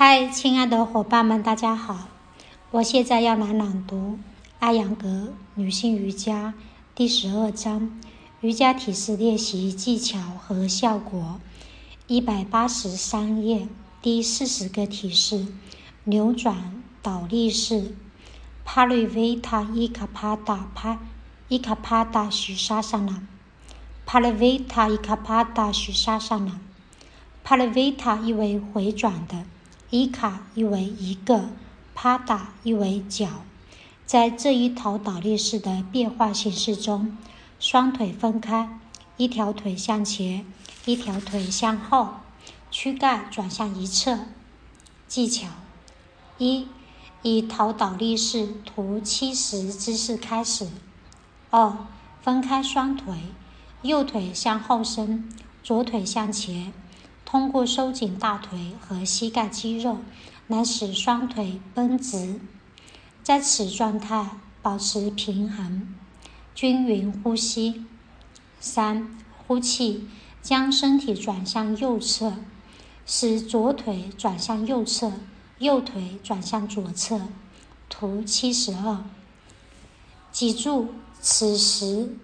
嗨，亲爱的伙伴们，大家好！我现在要来朗读《阿扬格女性瑜伽》第十二章瑜伽体式练习技巧和效果，一百八十三页第四十个体式：扭转倒立式。帕瑞维塔伊卡帕达帕伊卡帕达许沙萨那。帕瑞维塔伊卡帕达许沙萨那。帕瑞维塔意为回转的。伊卡意为一个，帕达意为脚。在这一头倒立式的变化形式中，双腿分开，一条腿向前，一条腿向后，躯干转向一侧。技巧：一、以头倒立式图七十姿势开始。二、分开双腿，右腿向后伸，左腿向前。通过收紧大腿和膝盖肌肉，来使双腿绷直。在此状态保持平衡，均匀呼吸。三、呼气，将身体转向右侧，使左腿转向右侧，右腿转向左侧。图七十二。脊柱，此时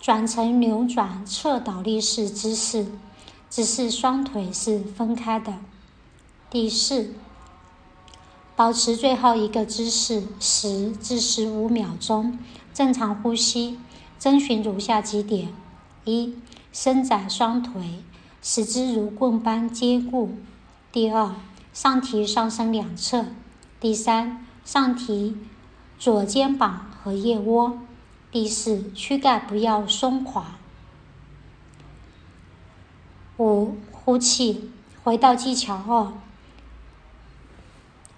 转成扭转侧倒立式姿势。只是双腿是分开的。第四，保持最后一个姿势十至十五秒钟，正常呼吸。遵循如下几点：一、伸展双腿，使之如棍般坚固；第二，上提上身两侧；第三，上提左肩膀和腋窝；第四，躯干不要松垮。五，呼气，回到技巧二，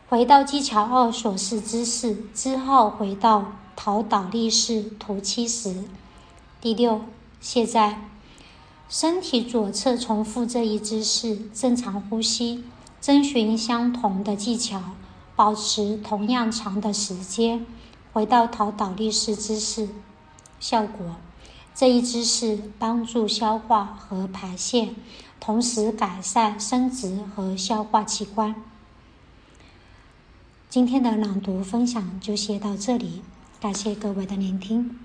回到技巧二所示姿势之后，回到头倒立式图七十。第六，现在身体左侧重复这一姿势，正常呼吸，遵循相同的技巧，保持同样长的时间，回到头倒立式姿势。效果。这一姿势帮助消化和排泄，同时改善生殖和消化器官。今天的朗读分享就先到这里，感谢各位的聆听。